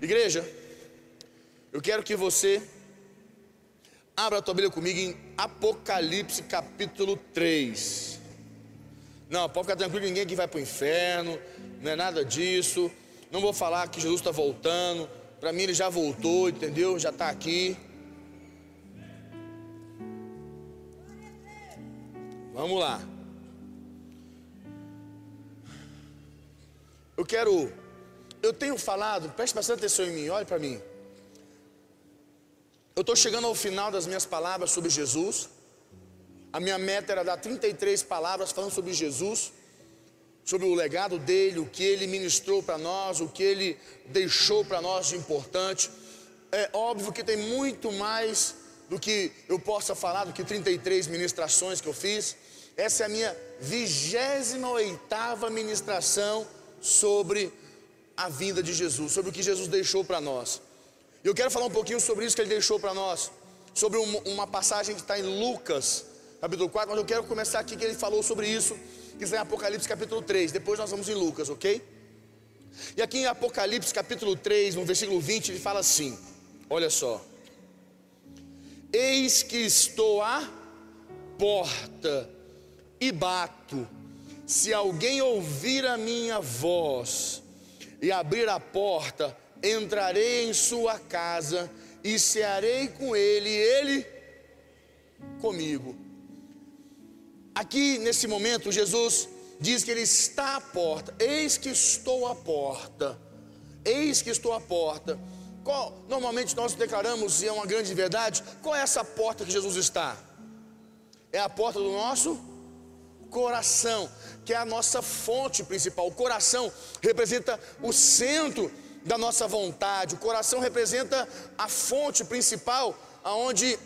Igreja, eu quero que você abra a tua Bíblia comigo em Apocalipse capítulo 3. Não, pode ficar tranquilo, ninguém aqui vai para o inferno, não é nada disso. Não vou falar que Jesus está voltando. Para mim ele já voltou, entendeu? Já está aqui. Vamos lá. Eu quero eu tenho falado, preste bastante atenção em mim, olhe para mim. Eu estou chegando ao final das minhas palavras sobre Jesus. A minha meta era dar 33 palavras falando sobre Jesus, sobre o legado dele, o que ele ministrou para nós, o que ele deixou para nós de importante. É óbvio que tem muito mais do que eu possa falar do que 33 ministrações que eu fiz. Essa é a minha vigésima oitava ministração sobre Jesus a vinda de Jesus, sobre o que Jesus deixou para nós. Eu quero falar um pouquinho sobre isso que ele deixou para nós, sobre uma passagem que está em Lucas, capítulo 4, mas eu quero começar aqui que ele falou sobre isso, que está em Apocalipse capítulo 3, depois nós vamos em Lucas, ok? E aqui em Apocalipse capítulo 3, no versículo 20, ele fala assim: olha só, eis que estou à porta e bato, se alguém ouvir a minha voz, e abrir a porta, entrarei em sua casa e cearei com ele, e ele comigo. Aqui nesse momento, Jesus diz que ele está à porta. Eis que estou à porta. Eis que estou à porta. Qual, normalmente nós declaramos, e é uma grande verdade, qual é essa porta que Jesus está? É a porta do nosso coração, que é a nossa fonte principal. O coração representa o centro da nossa vontade, o coração representa a fonte principal, aonde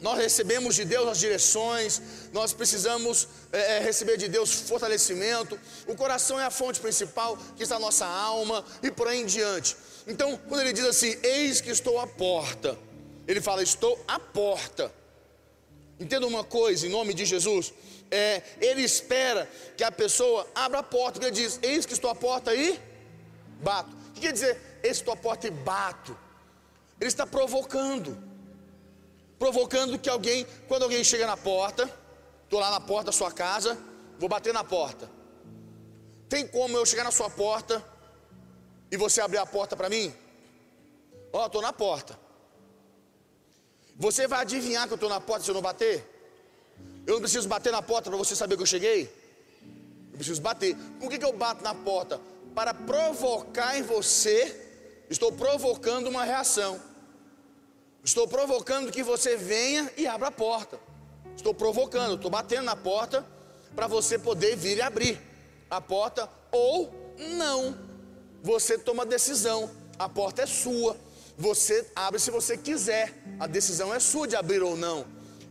nós recebemos de Deus as direções, nós precisamos é, é, receber de Deus fortalecimento. O coração é a fonte principal, que está a nossa alma e por aí em diante. Então, quando ele diz assim: Eis que estou à porta, ele fala: Estou à porta. Entenda uma coisa, em nome de Jesus é, ele espera que a pessoa abra a porta, ele diz: Eis que estou à porta e bato. O que quer dizer, eis que estou à porta e bato? Ele está provocando, provocando que alguém, quando alguém chega na porta, estou lá na porta da sua casa, vou bater na porta. Tem como eu chegar na sua porta e você abrir a porta para mim? Ó, oh, estou na porta. Você vai adivinhar que eu estou na porta se eu não bater? Eu não preciso bater na porta para você saber que eu cheguei. Eu preciso bater. Por que, que eu bato na porta? Para provocar em você, estou provocando uma reação. Estou provocando que você venha e abra a porta. Estou provocando, estou batendo na porta para você poder vir e abrir a porta ou não. Você toma decisão. A porta é sua. Você abre se você quiser. A decisão é sua de abrir ou não.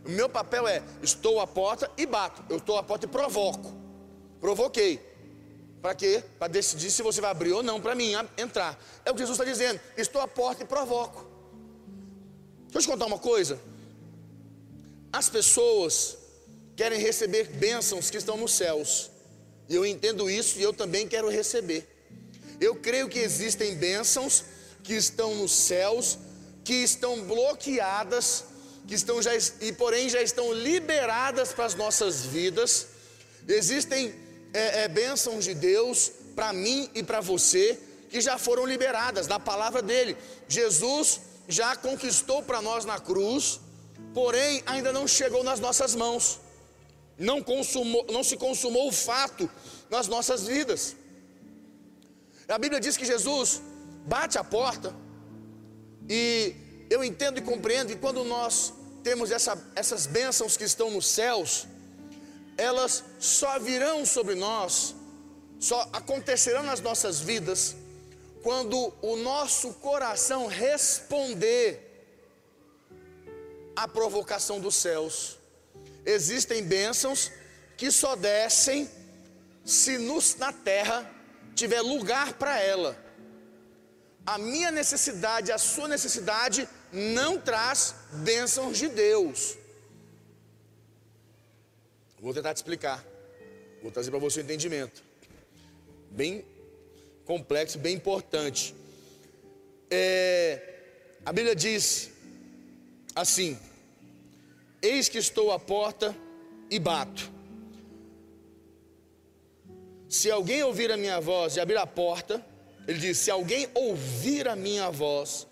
O meu papel é: estou à porta e bato. Eu estou à porta e provoco. Provoquei. Para quê? Para decidir se você vai abrir ou não para mim entrar. É o que Jesus está dizendo. Estou à porta e provoco. Deixa eu te contar uma coisa. As pessoas querem receber bênçãos que estão nos céus. E eu entendo isso e eu também quero receber. Eu creio que existem bênçãos que estão nos céus, que estão bloqueadas que estão já e porém já estão liberadas para as nossas vidas. Existem é, é, bênçãos de Deus para mim e para você que já foram liberadas na palavra dele. Jesus já conquistou para nós na cruz, porém ainda não chegou nas nossas mãos. Não, consumou, não se consumou o fato nas nossas vidas. A Bíblia diz que Jesus bate a porta e eu entendo e compreendo que quando nós temos essa, essas bênçãos que estão nos céus, elas só virão sobre nós, só acontecerão nas nossas vidas, quando o nosso coração responder à provocação dos céus. Existem bênçãos que só descem se nos, na terra tiver lugar para ela. A minha necessidade, a sua necessidade não traz bênçãos de Deus. Vou tentar te explicar. Vou trazer para você o um entendimento. Bem complexo, bem importante. a Bíblia diz assim: Eis que estou à porta e bato. Se alguém ouvir a minha voz e abrir a porta, ele diz: Se alguém ouvir a minha voz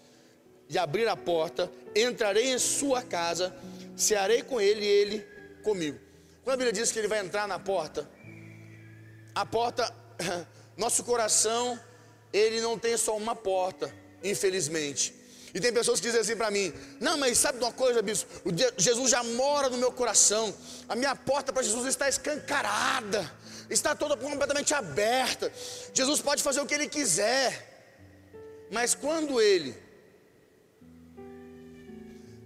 e abrir a porta, entrarei em sua casa, cearei com ele e ele comigo. Quando a Bíblia diz que ele vai entrar na porta, a porta, nosso coração, ele não tem só uma porta, infelizmente. E tem pessoas que dizem assim para mim: Não, mas sabe de uma coisa, bispo? Jesus já mora no meu coração. A minha porta para Jesus está escancarada, está toda completamente aberta. Jesus pode fazer o que ele quiser. Mas quando ele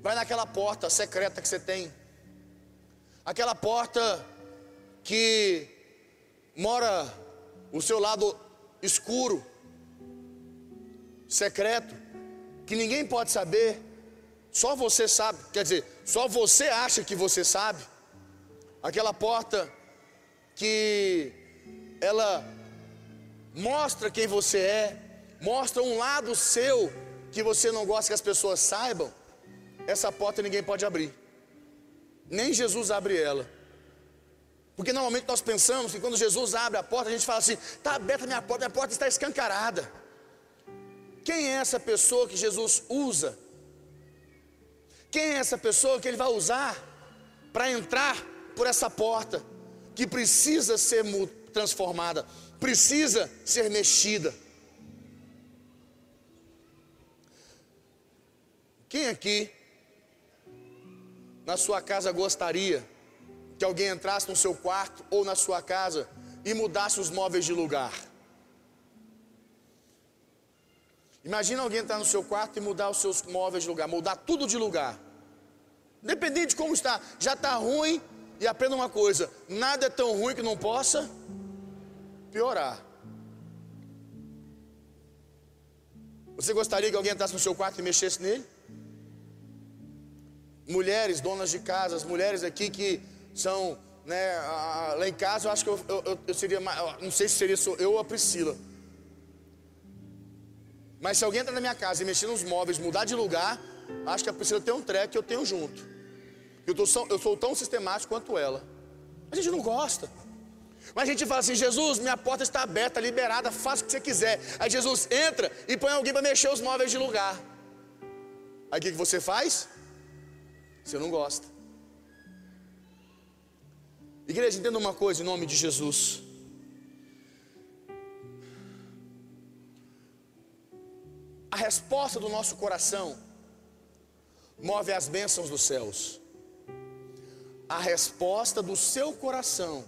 vai naquela porta secreta que você tem, aquela porta que mora o seu lado escuro, secreto, que ninguém pode saber, só você sabe, quer dizer, só você acha que você sabe. Aquela porta que ela mostra quem você é, mostra um lado seu que você não gosta que as pessoas saibam. Essa porta ninguém pode abrir. Nem Jesus abre ela. Porque normalmente nós pensamos que quando Jesus abre a porta, a gente fala assim: está aberta minha porta, minha porta está escancarada. Quem é essa pessoa que Jesus usa? Quem é essa pessoa que ele vai usar para entrar por essa porta que precisa ser transformada, precisa ser mexida? Quem aqui na sua casa gostaria que alguém entrasse no seu quarto ou na sua casa e mudasse os móveis de lugar? Imagina alguém entrar no seu quarto e mudar os seus móveis de lugar, mudar tudo de lugar. Independente de como está, já está ruim. E aprenda uma coisa: nada é tão ruim que não possa piorar. Você gostaria que alguém entrasse no seu quarto e mexesse nele? Mulheres, donas de casa, as mulheres aqui que são, né, lá em casa, eu acho que eu, eu, eu seria, não sei se seria eu ou a Priscila. Mas se alguém entrar na minha casa e mexer nos móveis, mudar de lugar, acho que a Priscila tem um treco que eu tenho junto. Eu, tô, eu sou tão sistemático quanto ela. A gente não gosta. Mas a gente fala assim: Jesus, minha porta está aberta, liberada, faça o que você quiser. Aí Jesus entra e põe alguém para mexer os móveis de lugar. Aí o que, que você faz? Você não gosta. Igreja, entenda uma coisa em nome de Jesus. A resposta do nosso coração move as bênçãos dos céus. A resposta do seu coração,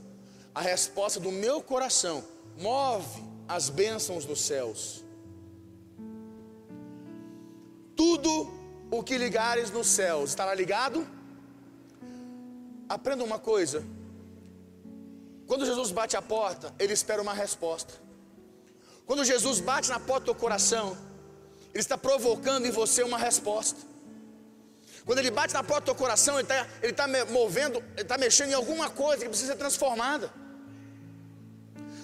a resposta do meu coração, move as bênçãos dos céus. Tudo o que ligares nos céus estará ligado. Aprenda uma coisa: quando Jesus bate a porta, ele espera uma resposta. Quando Jesus bate na porta do coração, ele está provocando em você uma resposta. Quando ele bate na porta do teu coração, ele está ele tá movendo, ele está mexendo em alguma coisa que precisa ser transformada.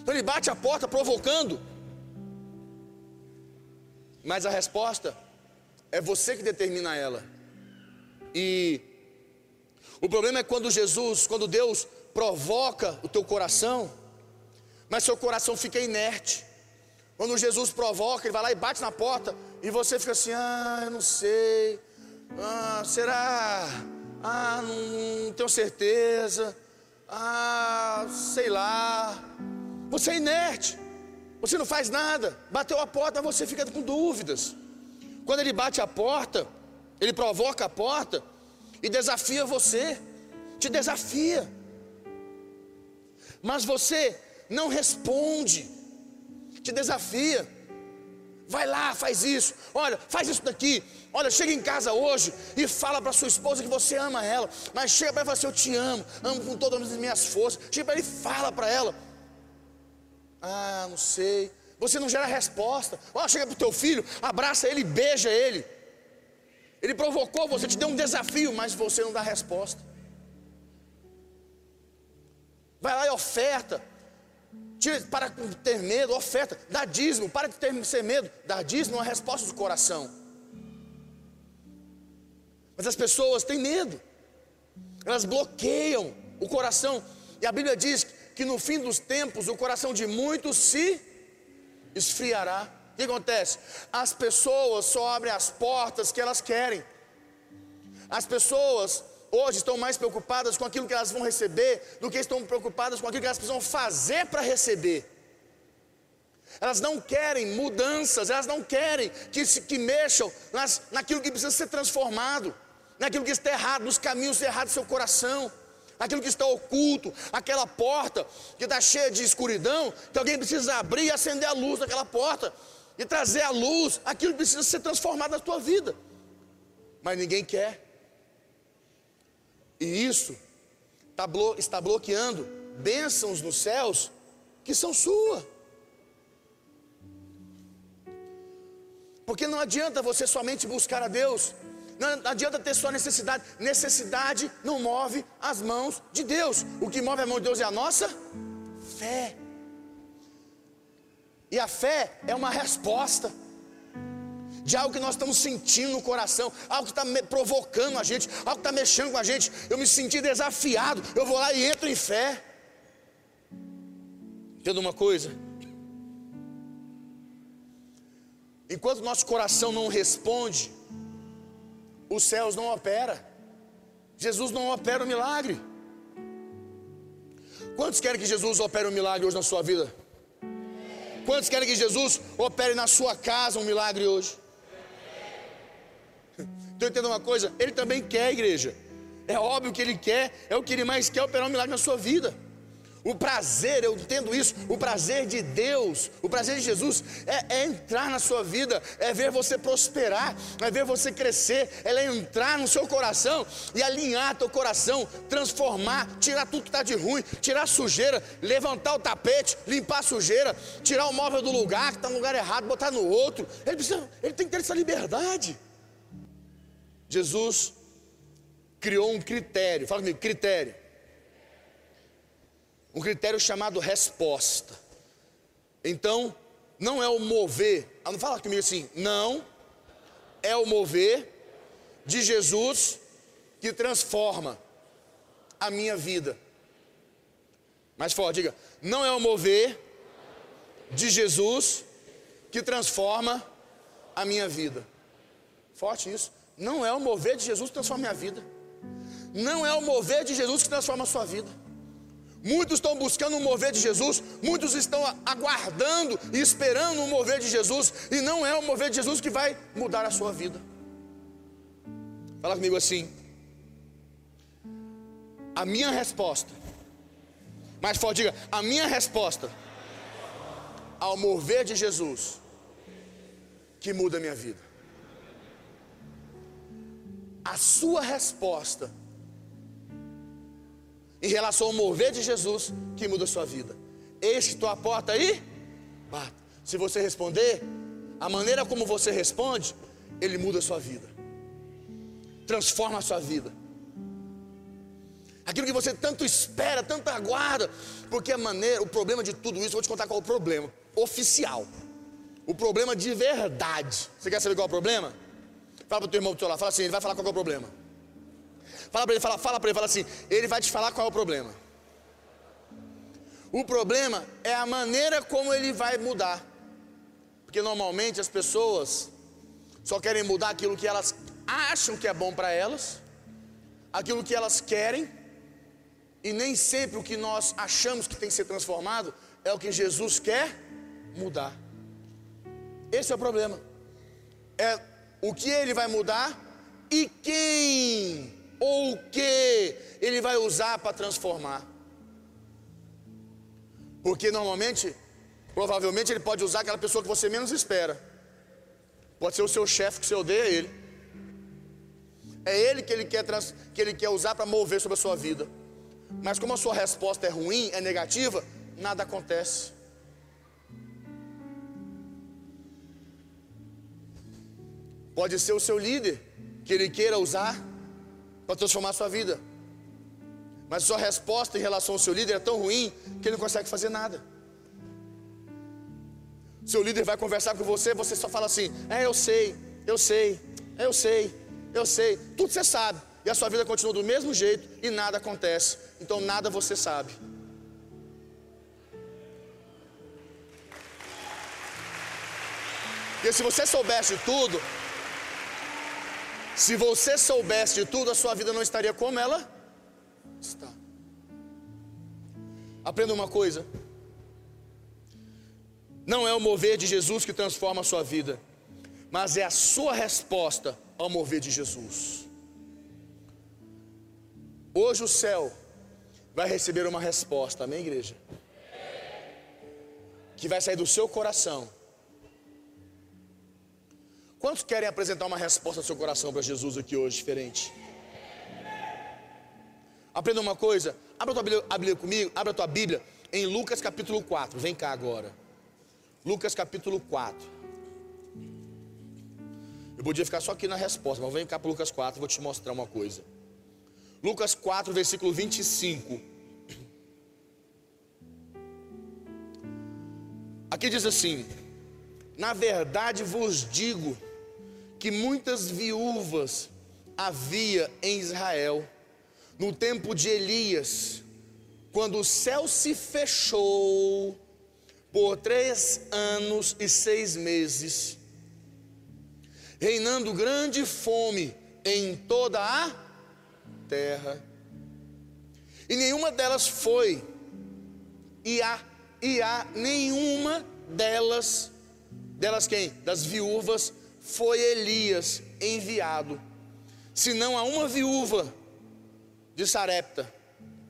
Então ele bate a porta provocando. Mas a resposta é você que determina ela. E o problema é quando Jesus, quando Deus provoca o teu coração, mas seu coração fica inerte. Quando Jesus provoca, ele vai lá e bate na porta, e você fica assim: ah, eu não sei. Ah, será? Ah, não, tenho certeza. Ah, sei lá. Você é inerte. Você não faz nada. Bateu a porta, você fica com dúvidas. Quando ele bate a porta, ele provoca a porta e desafia você. Te desafia. Mas você não responde. Te desafia. Vai lá, faz isso. Olha, faz isso daqui. Olha, chega em casa hoje e fala para sua esposa que você ama ela. Mas chega para ela e fala assim: Eu te amo, amo com todas as minhas forças. Chega para ele e fala para ela. Ah, não sei. Você não gera resposta. Olha, chega para o teu filho, abraça ele, beija ele. Ele provocou você, te deu um desafio, mas você não dá resposta. Vai lá e oferta. Para de ter medo, oferta, dá dízimo, para de ter ser medo, dá dízimo é uma resposta do coração. Mas as pessoas têm medo, elas bloqueiam o coração, e a Bíblia diz que no fim dos tempos o coração de muitos se esfriará. O que acontece? As pessoas só abrem as portas que elas querem. As pessoas hoje estão mais preocupadas com aquilo que elas vão receber do que estão preocupadas com aquilo que elas precisam fazer para receber. Elas não querem mudanças, elas não querem que, se, que mexam nas, naquilo que precisa ser transformado, naquilo que está errado, nos caminhos errados do seu coração, aquilo que está oculto, aquela porta que está cheia de escuridão, que alguém precisa abrir e acender a luz daquela porta e trazer à luz aquilo que precisa ser transformado na tua vida. Mas ninguém quer. E isso tá está bloqueando bênçãos nos céus que são sua. Porque não adianta você somente buscar a Deus, não adianta ter sua necessidade. Necessidade não move as mãos de Deus. O que move a mão de Deus é a nossa fé. E a fé é uma resposta de algo que nós estamos sentindo no coração, algo que está provocando a gente, algo que está mexendo com a gente. Eu me senti desafiado, eu vou lá e entro em fé. Entenda uma coisa? Enquanto nosso coração não responde, os céus não operam. Jesus não opera o milagre. Quantos querem que Jesus opere um milagre hoje na sua vida? Quantos querem que Jesus opere na sua casa um milagre hoje? Então entenda uma coisa, ele também quer igreja. É óbvio que ele quer, é o que ele mais quer operar um milagre na sua vida. O prazer, eu entendo isso, o prazer de Deus, o prazer de Jesus é, é, entrar na sua vida, é ver você prosperar, é ver você crescer, é entrar no seu coração e alinhar teu coração, transformar, tirar tudo que está de ruim, tirar a sujeira, levantar o tapete, limpar a sujeira, tirar o móvel do lugar que está no lugar errado, botar no outro. Ele, precisa, ele tem que ter essa liberdade. Jesus criou um critério, fala comigo, critério. Um critério chamado resposta. Então, não é o mover, ah, não fala comigo assim, não é o mover de Jesus que transforma a minha vida. Mais forte, diga, não é o mover de Jesus que transforma a minha vida. Forte isso. Não é o mover de Jesus que transforma a minha vida. Não é o mover de Jesus que transforma a sua vida. Muitos estão buscando o mover de Jesus, muitos estão aguardando e esperando o mover de Jesus, e não é o mover de Jesus que vai mudar a sua vida. Fala comigo assim. A minha resposta, mais forte, diga: a minha resposta ao mover de Jesus que muda a minha vida a sua resposta em relação ao mover de Jesus que muda a sua vida. Estou à porta aí, bata. Se você responder, a maneira como você responde, ele muda a sua vida, transforma a sua vida. Aquilo que você tanto espera, tanto aguarda, porque a maneira, o problema de tudo isso, vou te contar qual é o problema oficial. O problema de verdade. Você quer saber qual é o problema? Fala para o teu irmão do teu lado, fala assim, ele vai falar qual é o problema. Fala para ele, fala, fala para ele, fala assim, ele vai te falar qual é o problema. O problema é a maneira como ele vai mudar. Porque normalmente as pessoas só querem mudar aquilo que elas acham que é bom para elas, aquilo que elas querem, e nem sempre o que nós achamos que tem que ser transformado é o que Jesus quer mudar. Esse é o problema. É o que ele vai mudar e quem ou o que ele vai usar para transformar. Porque normalmente, provavelmente ele pode usar aquela pessoa que você menos espera. Pode ser o seu chefe que você odeia ele. É ele que ele quer, trans, que ele quer usar para mover sobre a sua vida. Mas como a sua resposta é ruim, é negativa, nada acontece. Pode ser o seu líder que ele queira usar para transformar a sua vida. Mas sua resposta em relação ao seu líder é tão ruim que ele não consegue fazer nada. Seu líder vai conversar com você, você só fala assim: É, eu sei, eu sei, eu sei, eu sei, tudo você sabe. E a sua vida continua do mesmo jeito e nada acontece. Então nada você sabe. Porque se você soubesse tudo, se você soubesse de tudo, a sua vida não estaria como ela está. Aprenda uma coisa: não é o mover de Jesus que transforma a sua vida, mas é a sua resposta ao mover de Jesus. Hoje o céu vai receber uma resposta, amém, igreja? Que vai sair do seu coração Quantos querem apresentar uma resposta do seu coração para Jesus aqui hoje, diferente? Aprenda uma coisa, abra a tua Bíblia, Bíblia comigo, abra a tua Bíblia em Lucas capítulo 4. Vem cá agora. Lucas capítulo 4. Eu podia ficar só aqui na resposta, mas vem cá para Lucas 4, vou te mostrar uma coisa. Lucas 4, versículo 25. Aqui diz assim: Na verdade vos digo, que muitas viúvas havia em Israel no tempo de Elias, quando o céu se fechou por três anos e seis meses, reinando grande fome em toda a terra, e nenhuma delas foi, e há, e há nenhuma delas, delas quem? Das viúvas foi Elias enviado, senão a uma viúva de Sarepta,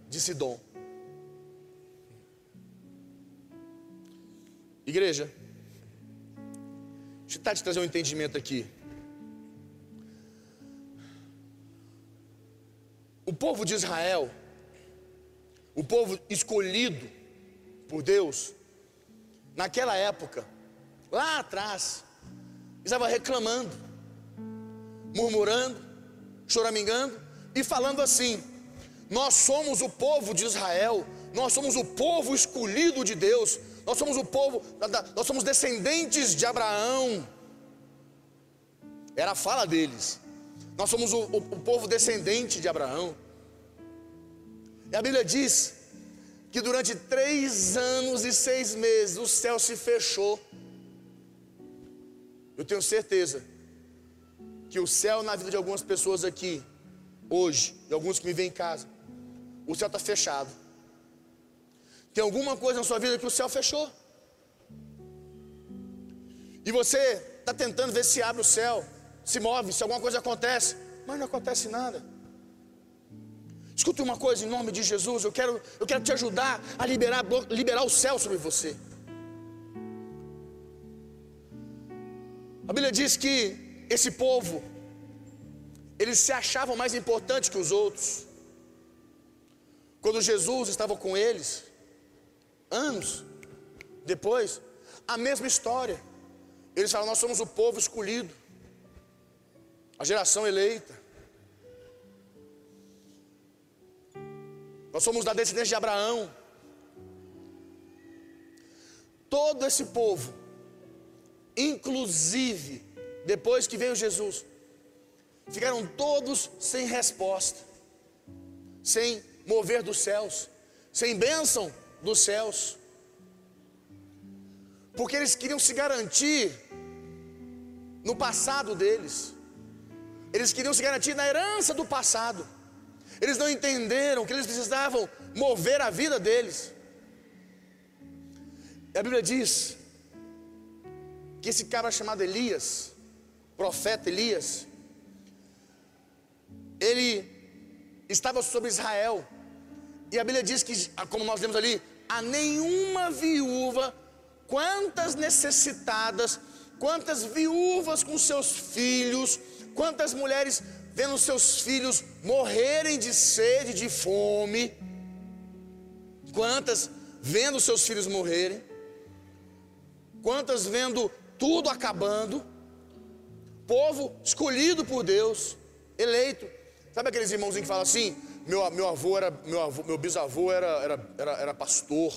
de Sidom. Igreja, deixa eu tentar te trazer um entendimento aqui. O povo de Israel, o povo escolhido por Deus, naquela época, lá atrás, estava reclamando, murmurando, choramingando e falando assim: Nós somos o povo de Israel, nós somos o povo escolhido de Deus, nós somos o povo, nós somos descendentes de Abraão. Era a fala deles. Nós somos o, o, o povo descendente de Abraão. E a Bíblia diz que durante três anos e seis meses o céu se fechou eu tenho certeza que o céu na vida de algumas pessoas aqui, hoje, e alguns que me vêm em casa, o céu está fechado. Tem alguma coisa na sua vida que o céu fechou. E você está tentando ver se abre o céu, se move, se alguma coisa acontece, mas não acontece nada. Escute uma coisa em nome de Jesus, eu quero, eu quero te ajudar a liberar, liberar o céu sobre você. A Bíblia diz que esse povo, eles se achavam mais importantes que os outros. Quando Jesus estava com eles, anos depois, a mesma história. Eles falam: Nós somos o povo escolhido, a geração eleita. Nós somos da descendência de Abraão. Todo esse povo Inclusive, depois que veio Jesus, ficaram todos sem resposta, sem mover dos céus, sem bênção dos céus, porque eles queriam se garantir no passado deles, eles queriam se garantir na herança do passado, eles não entenderam que eles precisavam mover a vida deles. E a Bíblia diz que esse cara chamado Elias, profeta Elias, ele estava sobre Israel, e a Bíblia diz que, como nós lemos ali, a nenhuma viúva, quantas necessitadas, quantas viúvas com seus filhos, quantas mulheres vendo seus filhos morrerem de sede, de fome, quantas vendo seus filhos morrerem, quantas vendo tudo acabando, povo escolhido por Deus, eleito. Sabe aqueles irmãozinhos que falam assim? Meu, meu avô era, meu, avô, meu bisavô era, era, era, era pastor,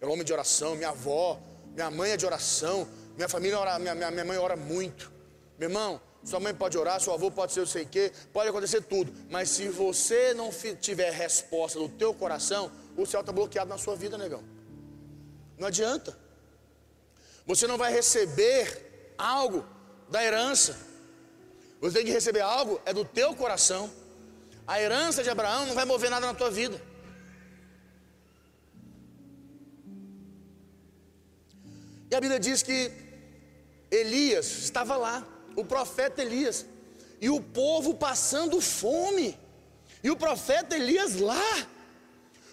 era homem de oração, minha avó, minha mãe é de oração, minha família ora, minha, minha, minha mãe ora muito. Meu irmão, Sua mãe pode orar, seu avô pode ser eu sei o quê, pode acontecer tudo. Mas se você não tiver resposta do teu coração, o céu está bloqueado na sua vida, negão. Não adianta. Você não vai receber algo da herança. Você tem que receber algo, é do teu coração. A herança de Abraão não vai mover nada na tua vida. E a Bíblia diz que Elias estava lá, o profeta Elias, e o povo passando fome, e o profeta Elias lá,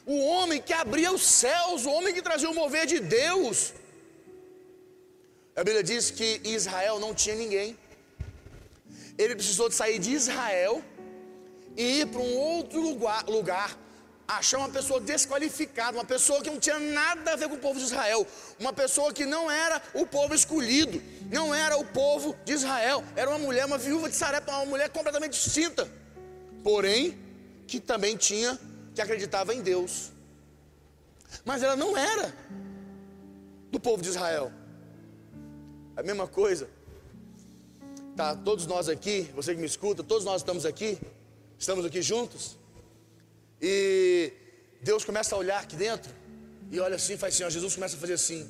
o homem que abria os céus, o homem que trazia o mover de Deus. A Bíblia diz que Israel não tinha ninguém, ele precisou de sair de Israel e ir para um outro lugar, lugar achar uma pessoa desqualificada, uma pessoa que não tinha nada a ver com o povo de Israel, uma pessoa que não era o povo escolhido, não era o povo de Israel, era uma mulher, uma viúva de Sarepta, uma mulher completamente distinta, porém que também tinha, que acreditava em Deus, mas ela não era do povo de Israel. A mesma coisa, tá? Todos nós aqui, você que me escuta, todos nós estamos aqui, estamos aqui juntos. E Deus começa a olhar aqui dentro e olha assim, faz assim, ó, Jesus começa a fazer assim.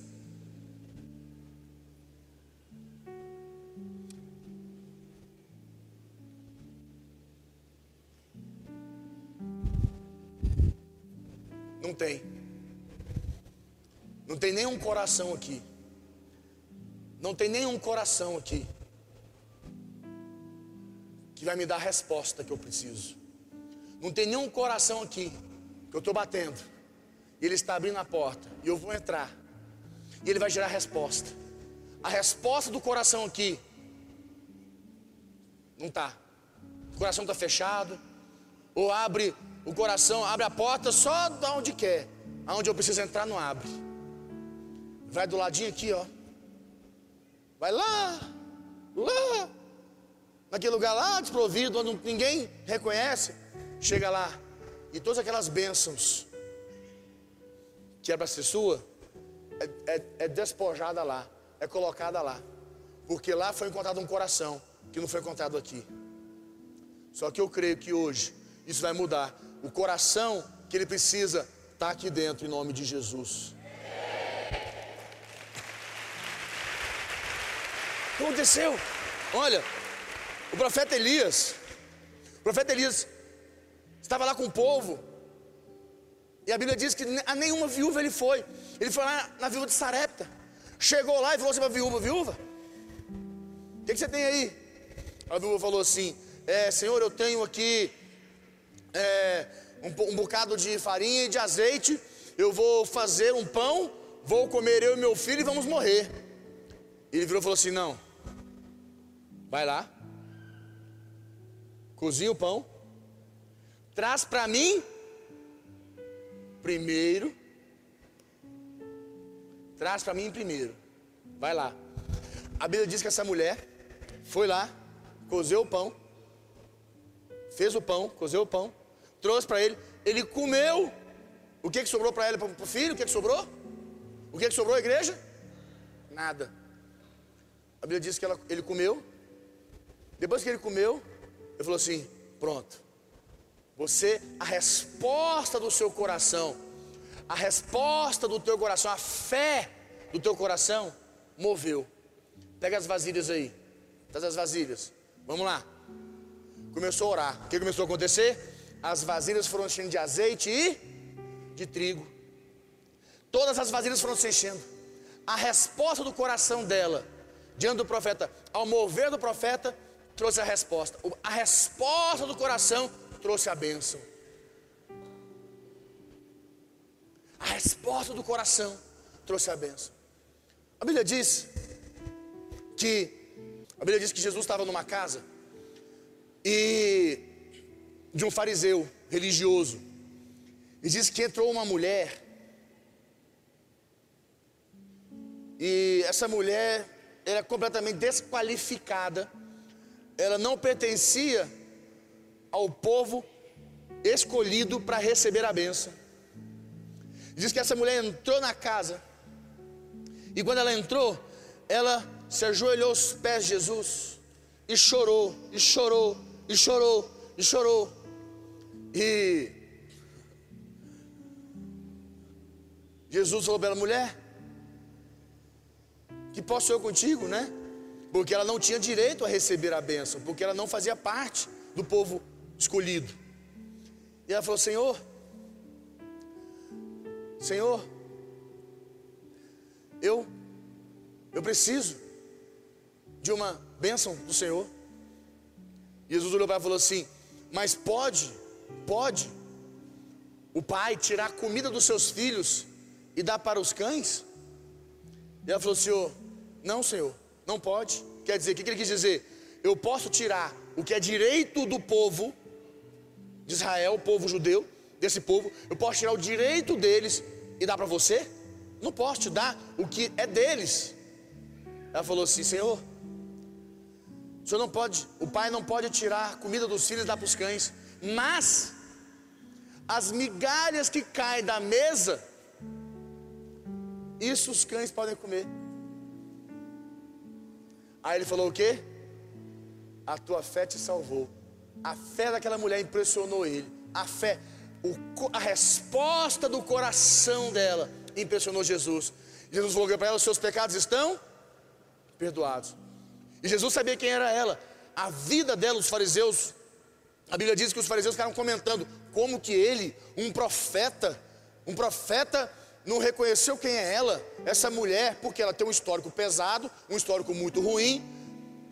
Não tem. Não tem nenhum coração aqui. Não tem nenhum coração aqui que vai me dar a resposta que eu preciso. Não tem nenhum coração aqui que eu estou batendo. E ele está abrindo a porta. E eu vou entrar. E ele vai gerar a resposta. A resposta do coração aqui não está. O coração está fechado. Ou abre o coração, abre a porta só de onde quer. Aonde eu preciso entrar, não abre. Vai do ladinho aqui, ó. Vai lá, lá, naquele lugar lá desprovido, onde ninguém reconhece. Chega lá e todas aquelas bênçãos que era para ser sua, é, é, é despojada lá, é colocada lá. Porque lá foi encontrado um coração que não foi encontrado aqui. Só que eu creio que hoje isso vai mudar. O coração que ele precisa está aqui dentro, em nome de Jesus. O que aconteceu? Olha, o profeta Elias, o profeta Elias estava lá com o povo. E a Bíblia diz que a nenhuma viúva ele foi. Ele foi lá na viúva de Sarepta. Chegou lá e falou assim para a viúva: Viúva, o que, que, você tem aí? A viúva falou assim: é, Senhor, eu tenho aqui é, um, um bocado de farinha e de azeite. Eu vou fazer um pão, vou comer eu e meu filho e vamos morrer. Ele virou e falou assim: Não, vai lá, cozinha o pão Traz para mim primeiro. Traz para mim primeiro. Vai lá. A Bíblia diz que essa mulher foi lá, cozeu o pão, fez o pão, cozeu o pão, trouxe para ele, ele comeu. O que, que sobrou para ela, para o filho? O que, que sobrou? O que, que sobrou, igreja? Nada. A Bíblia diz que ela, ele comeu. Depois que ele comeu, ele falou assim: Pronto, você, a resposta do seu coração, a resposta do teu coração, a fé do teu coração moveu. Pega as vasilhas aí. Traz as vasilhas. Vamos lá. Começou a orar. O que começou a acontecer? As vasilhas foram enchendo de azeite e de trigo. Todas as vasilhas foram se enchendo. A resposta do coração dela, diante do profeta, ao mover do profeta, trouxe a resposta. A resposta do coração trouxe a bênção. A resposta do coração trouxe a bênção. A Bíblia diz que a Bíblia diz que Jesus estava numa casa e de um fariseu religioso. E diz que entrou uma mulher e essa mulher era completamente desqualificada. Ela não pertencia ao povo escolhido para receber a benção. Diz que essa mulher entrou na casa, e quando ela entrou, ela se ajoelhou aos pés de Jesus e chorou, e chorou, e chorou, e chorou. E Jesus falou para ela, mulher, que posso eu contigo, né? Porque ela não tinha direito a receber a bênção, porque ela não fazia parte do povo escolhido. E ela falou: Senhor, Senhor, eu, eu preciso de uma bênção do Senhor. Jesus olhou para ela e falou assim: Mas pode, pode o pai tirar a comida dos seus filhos e dar para os cães? E ela falou: Senhor, não, Senhor, não pode. Quer dizer, o que ele quis dizer? Eu posso tirar o que é direito do povo de Israel, o povo judeu, desse povo, eu posso tirar o direito deles e dar para você? Não posso te dar o que é deles. Ela falou assim: Senhor, o senhor não pode, o pai não pode tirar comida dos filhos e dar para os cães, mas as migalhas que caem da mesa, isso os cães podem comer. Aí ele falou o quê? A tua fé te salvou. A fé daquela mulher impressionou ele. A fé, o, a resposta do coração dela impressionou Jesus. Jesus falou para ela: os seus pecados estão perdoados. E Jesus sabia quem era ela. A vida dela, os fariseus, a Bíblia diz que os fariseus ficaram comentando como que ele, um profeta, um profeta, não reconheceu quem é ela, essa mulher, porque ela tem um histórico pesado, um histórico muito ruim,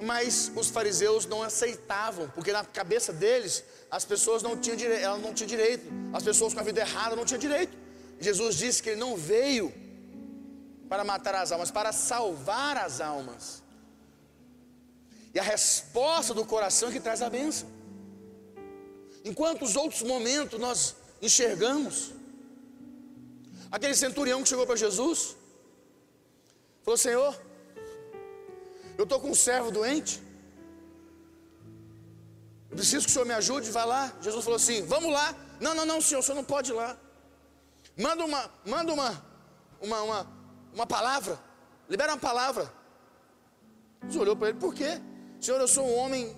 mas os fariseus não aceitavam, porque na cabeça deles as pessoas não tinham direito, ela não tinha direito, as pessoas com a vida errada não tinham direito. Jesus disse que ele não veio para matar as almas, para salvar as almas. E a resposta do coração é que traz a bênção. Enquanto os outros momentos nós enxergamos, aquele centurião que chegou para Jesus, falou: Senhor, eu estou com um servo doente, eu preciso que o senhor me ajude, vai lá. Jesus falou assim: Vamos lá. Não, não, não, senhor, o senhor não pode ir lá. Manda uma, manda uma, uma, uma, uma palavra, libera uma palavra. Jesus olhou para ele: Por quê? Senhor, eu sou um homem,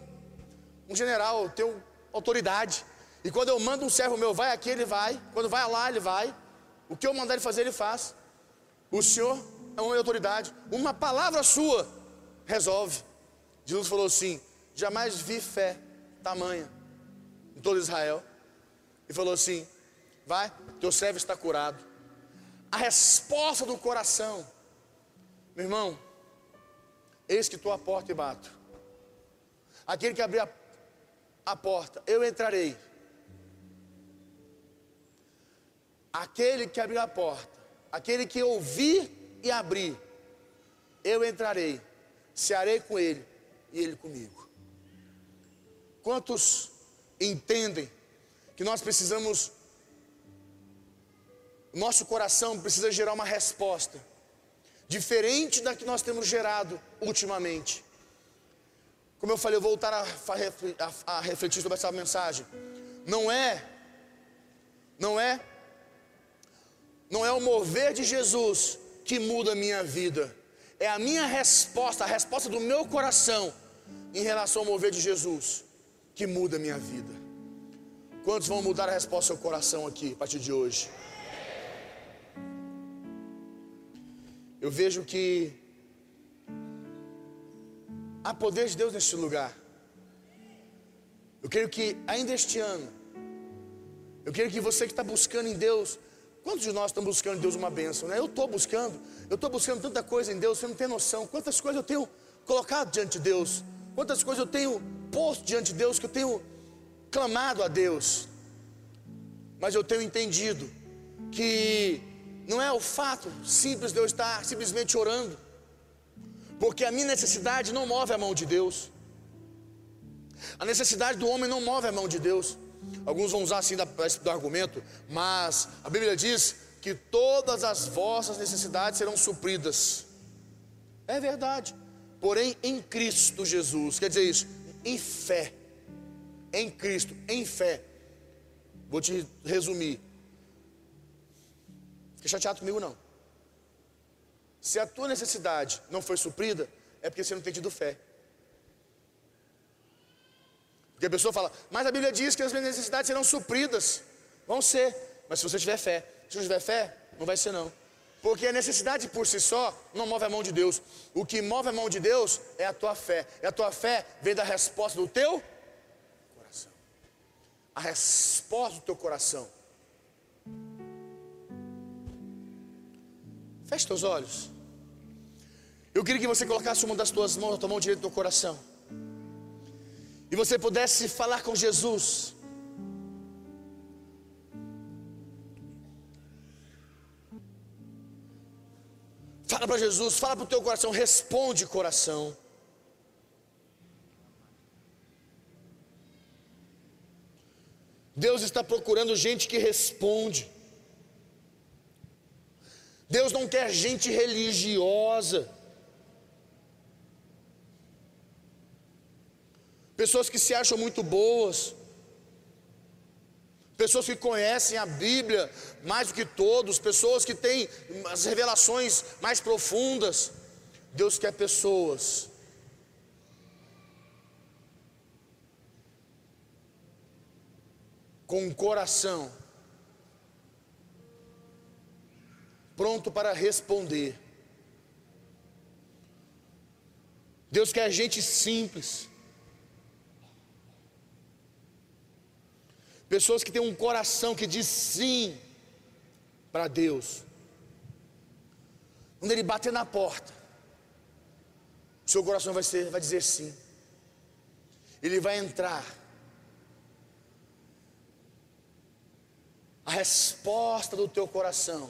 um general, eu tenho autoridade. E quando eu mando um servo meu, vai aqui, ele vai. Quando vai lá, ele vai. O que eu mandar ele fazer, ele faz. O Senhor é uma autoridade. Uma palavra sua resolve. Jesus falou assim: jamais vi fé tamanha em todo Israel. E falou assim: vai, teu servo está curado. A resposta do coração, meu irmão, eis que estou à porta e bato. Aquele que abrir a, a porta, eu entrarei. Aquele que abrir a porta, aquele que ouvir e abrir, eu entrarei, cearei com ele e ele comigo. Quantos entendem que nós precisamos, nosso coração precisa gerar uma resposta diferente da que nós temos gerado ultimamente. Como eu falei, eu vou voltar a, a, a refletir sobre essa mensagem. Não é, não é, não é o mover de Jesus que muda a minha vida. É a minha resposta, a resposta do meu coração em relação ao mover de Jesus que muda a minha vida. Quantos vão mudar a resposta do seu coração aqui a partir de hoje? Eu vejo que Há poder de Deus neste lugar. Eu quero que ainda este ano, eu quero que você que está buscando em Deus, quantos de nós estamos buscando em Deus uma bênção, né? Eu estou buscando, eu estou buscando tanta coisa em Deus, você não tem noção, quantas coisas eu tenho colocado diante de Deus, quantas coisas eu tenho posto diante de Deus, que eu tenho clamado a Deus, mas eu tenho entendido que não é o fato simples de eu estar simplesmente orando, porque a minha necessidade não move a mão de Deus. A necessidade do homem não move a mão de Deus. Alguns vão usar assim do argumento, mas a Bíblia diz que todas as vossas necessidades serão supridas. É verdade. Porém, em Cristo Jesus, quer dizer isso, em fé. Em Cristo, em fé. Vou te resumir. Fique chateado comigo não. Se a tua necessidade não foi suprida, é porque você não tem tido fé. Porque a pessoa fala, mas a Bíblia diz que as minhas necessidades serão supridas. Vão ser, mas se você tiver fé. Se não tiver fé, não vai ser não. Porque a necessidade por si só não move a mão de Deus. O que move a mão de Deus é a tua fé. E a tua fé vem da resposta do teu coração. A resposta do teu coração. Feche teus olhos. Eu queria que você colocasse uma das tuas mãos, a tua mão direita no teu coração. E você pudesse falar com Jesus. Fala para Jesus, fala para o teu coração, responde coração. Deus está procurando gente que responde. Deus não quer gente religiosa. Pessoas que se acham muito boas. Pessoas que conhecem a Bíblia mais do que todos, pessoas que têm as revelações mais profundas. Deus quer pessoas com um coração pronto para responder. Deus quer gente simples. Pessoas que têm um coração que diz sim para Deus. Quando ele bater na porta, seu coração vai, ser, vai dizer sim. Ele vai entrar. A resposta do teu coração.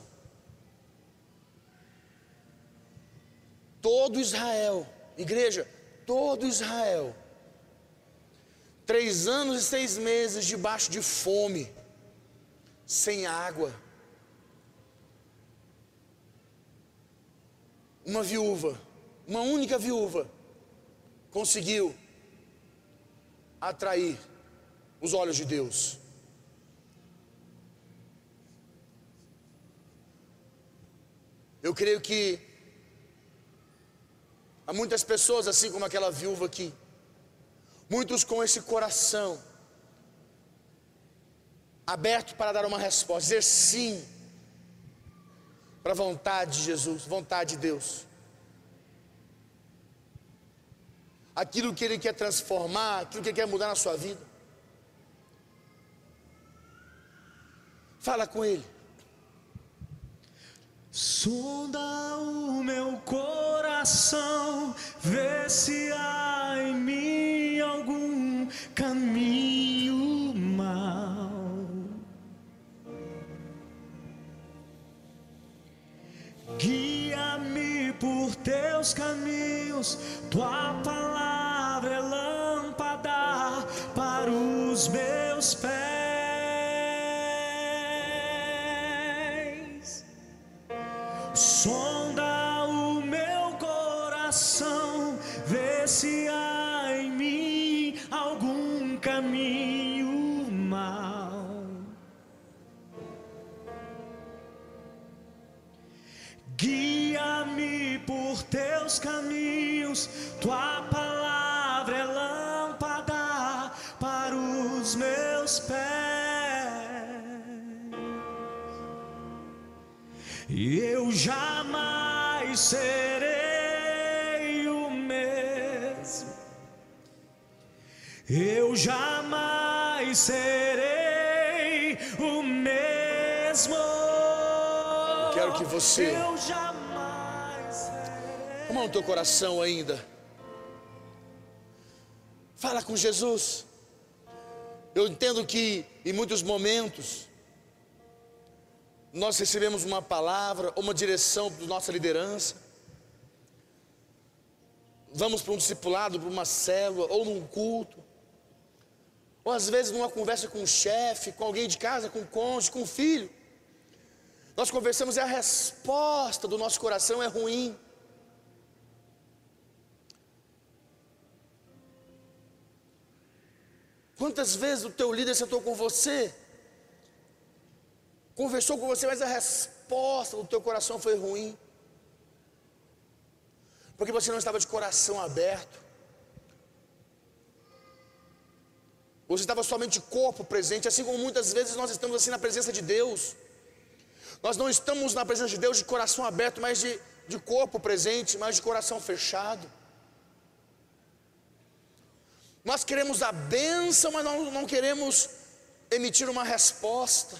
Todo Israel, igreja, todo Israel Três anos e seis meses debaixo de fome, sem água. Uma viúva, uma única viúva, conseguiu atrair os olhos de Deus. Eu creio que há muitas pessoas, assim como aquela viúva que Muitos com esse coração aberto para dar uma resposta, dizer sim para a vontade de Jesus, vontade de Deus. Aquilo que Ele quer transformar, aquilo que Ele quer mudar na sua vida. Fala com Ele. Sonda o meu coração, vê se há em mim caminho mau. Guia-me por teus caminhos, tua palavra é lâmpada para os meus pés. Serei o mesmo. Eu jamais serei o mesmo. Quero que você. Eu jamais serei. Como é o teu coração ainda? Fala com Jesus. Eu entendo que em muitos momentos nós recebemos uma palavra, uma direção da nossa liderança, vamos para um discipulado, para uma célula, ou num culto, ou às vezes numa conversa com o chefe, com alguém de casa, com o cônjuge, com o filho. Nós conversamos e a resposta do nosso coração é ruim. Quantas vezes o teu líder sentou com você conversou com você, mas a resposta do teu coração foi ruim. Porque você não estava de coração aberto. Você estava somente de corpo presente, assim como muitas vezes nós estamos assim na presença de Deus. Nós não estamos na presença de Deus de coração aberto, mas de, de corpo presente, mas de coração fechado. Nós queremos a bênção, mas não, não queremos emitir uma resposta.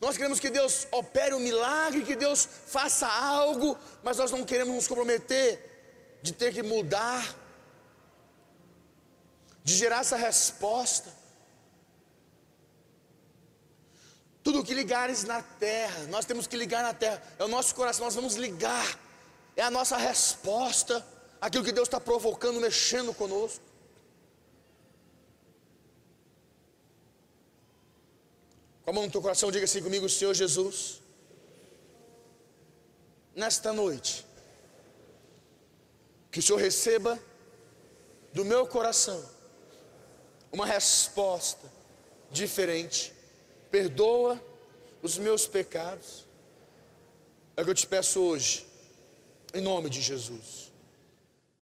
Nós queremos que Deus opere um milagre, que Deus faça algo, mas nós não queremos nos comprometer de ter que mudar, de gerar essa resposta. Tudo que ligares na terra, nós temos que ligar na terra, é o nosso coração, nós vamos ligar, é a nossa resposta, aquilo que Deus está provocando, mexendo conosco. Com a mão no teu coração, diga assim comigo, Senhor Jesus, nesta noite, que o Senhor receba do meu coração uma resposta diferente, perdoa os meus pecados, é o que eu te peço hoje, em nome de Jesus.